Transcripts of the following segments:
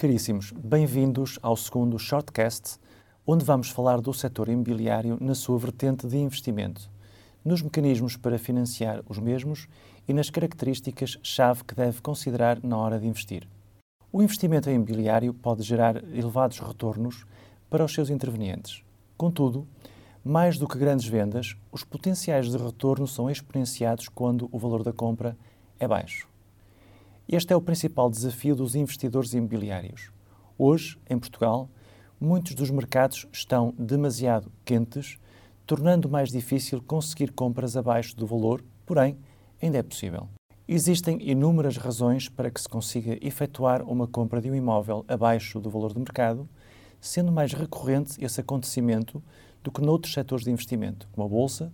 Caríssimos, bem-vindos ao segundo Shortcast, onde vamos falar do setor imobiliário na sua vertente de investimento, nos mecanismos para financiar os mesmos e nas características-chave que deve considerar na hora de investir. O investimento em imobiliário pode gerar elevados retornos para os seus intervenientes. Contudo, mais do que grandes vendas, os potenciais de retorno são exponenciados quando o valor da compra é baixo. Este é o principal desafio dos investidores imobiliários. Hoje, em Portugal, muitos dos mercados estão demasiado quentes, tornando mais difícil conseguir compras abaixo do valor, porém, ainda é possível. Existem inúmeras razões para que se consiga efetuar uma compra de um imóvel abaixo do valor de mercado, sendo mais recorrente esse acontecimento do que noutros setores de investimento, como a Bolsa,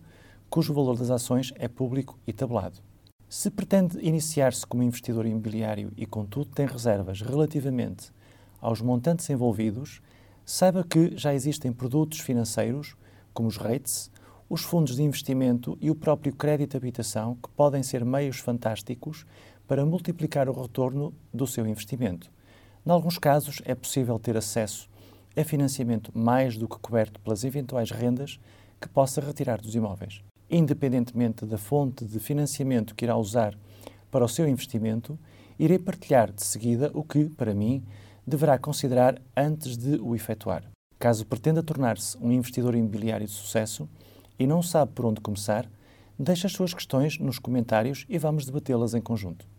cujo valor das ações é público e tabelado. Se pretende iniciar-se como investidor imobiliário e, contudo, tem reservas relativamente aos montantes envolvidos, saiba que já existem produtos financeiros, como os REITs, os fundos de investimento e o próprio crédito habitação, que podem ser meios fantásticos para multiplicar o retorno do seu investimento. Em alguns casos, é possível ter acesso a financiamento mais do que coberto pelas eventuais rendas que possa retirar dos imóveis independentemente da fonte de financiamento que irá usar para o seu investimento, irei partilhar de seguida o que, para mim, deverá considerar antes de o efetuar. Caso pretenda tornar-se um investidor imobiliário de sucesso e não sabe por onde começar, deixe as suas questões nos comentários e vamos debatê-las em conjunto.